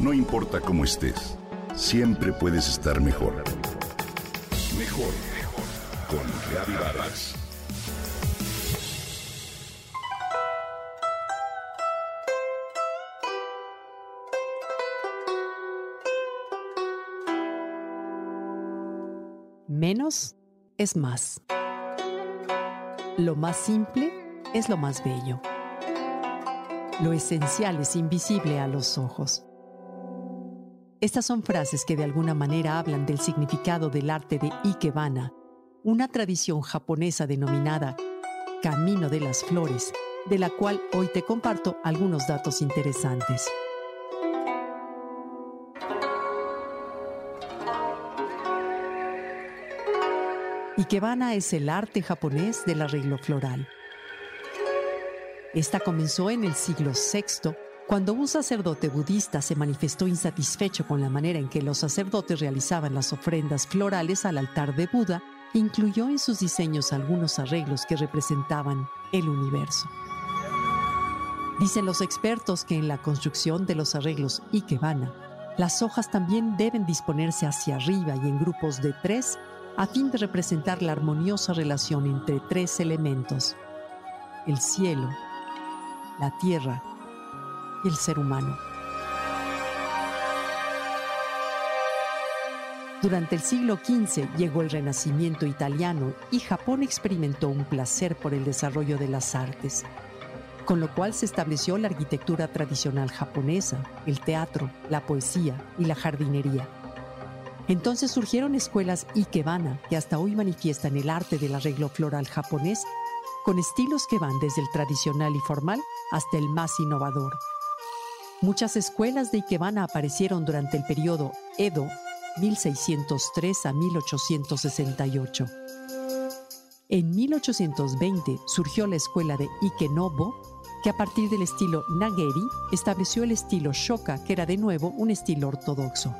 No importa cómo estés, siempre puedes estar mejor. Mejor, mejor. Con Reavivadas. Menos es más. Lo más simple es lo más bello. Lo esencial es invisible a los ojos. Estas son frases que de alguna manera hablan del significado del arte de Ikebana, una tradición japonesa denominada Camino de las Flores, de la cual hoy te comparto algunos datos interesantes. Ikebana es el arte japonés del arreglo floral. Esta comenzó en el siglo VI, cuando un sacerdote budista se manifestó insatisfecho con la manera en que los sacerdotes realizaban las ofrendas florales al altar de Buda, incluyó en sus diseños algunos arreglos que representaban el universo. Dicen los expertos que en la construcción de los arreglos Ikebana, las hojas también deben disponerse hacia arriba y en grupos de tres a fin de representar la armoniosa relación entre tres elementos, el cielo, la tierra y el ser humano. Durante el siglo XV llegó el Renacimiento italiano y Japón experimentó un placer por el desarrollo de las artes, con lo cual se estableció la arquitectura tradicional japonesa, el teatro, la poesía y la jardinería. Entonces surgieron escuelas Ikebana que hasta hoy manifiestan el arte del arreglo floral japonés con estilos que van desde el tradicional y formal hasta el más innovador. Muchas escuelas de Ikebana aparecieron durante el periodo Edo 1603 a 1868. En 1820 surgió la escuela de Ikenobo, que a partir del estilo Nageri estableció el estilo Shoka, que era de nuevo un estilo ortodoxo.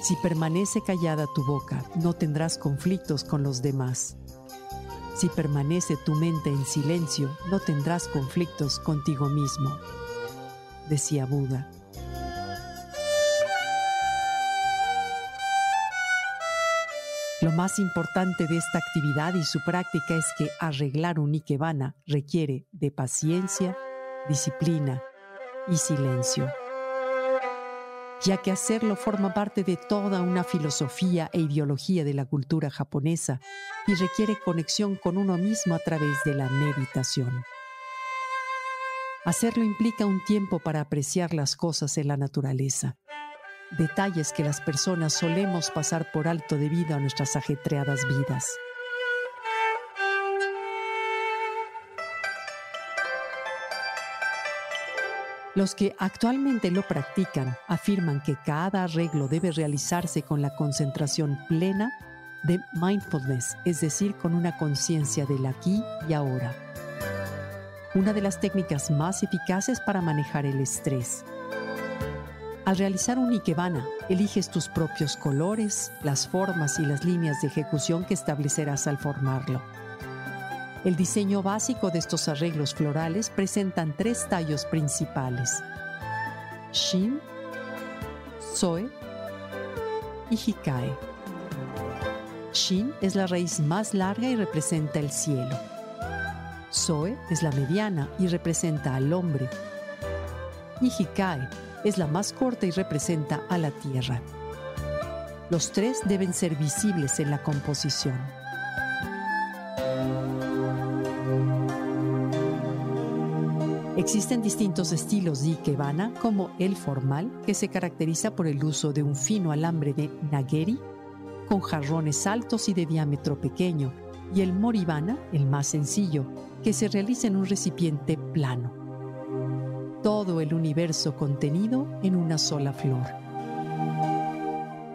Si permanece callada tu boca, no tendrás conflictos con los demás. Si permanece tu mente en silencio, no tendrás conflictos contigo mismo, decía Buda. Lo más importante de esta actividad y su práctica es que arreglar un ikebana requiere de paciencia, disciplina y silencio ya que hacerlo forma parte de toda una filosofía e ideología de la cultura japonesa y requiere conexión con uno mismo a través de la meditación. Hacerlo implica un tiempo para apreciar las cosas en la naturaleza, detalles que las personas solemos pasar por alto debido a nuestras ajetreadas vidas. Los que actualmente lo practican afirman que cada arreglo debe realizarse con la concentración plena de mindfulness, es decir, con una conciencia del aquí y ahora. Una de las técnicas más eficaces para manejar el estrés. Al realizar un ikebana, eliges tus propios colores, las formas y las líneas de ejecución que establecerás al formarlo. El diseño básico de estos arreglos florales presentan tres tallos principales: Shin, Soe y Hikae. Shin es la raíz más larga y representa el cielo. Soe es la mediana y representa al hombre. Y Hikae es la más corta y representa a la tierra. Los tres deben ser visibles en la composición. Existen distintos estilos de ikebana, como el formal, que se caracteriza por el uso de un fino alambre de nageri, con jarrones altos y de diámetro pequeño, y el moribana, el más sencillo, que se realiza en un recipiente plano. Todo el universo contenido en una sola flor.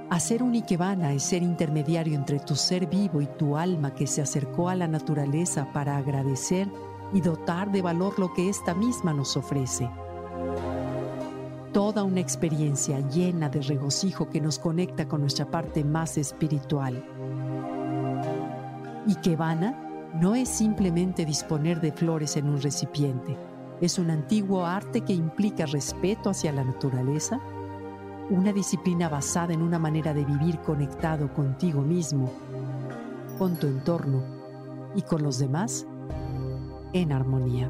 Hacer un ikebana es ser intermediario entre tu ser vivo y tu alma que se acercó a la naturaleza para agradecer y dotar de valor lo que ésta misma nos ofrece. Toda una experiencia llena de regocijo que nos conecta con nuestra parte más espiritual. Y que vana no es simplemente disponer de flores en un recipiente, Es un antiguo arte que implica respeto hacia la naturaleza, una disciplina basada en una manera de vivir conectado contigo mismo, con tu entorno y con los demás en armonía.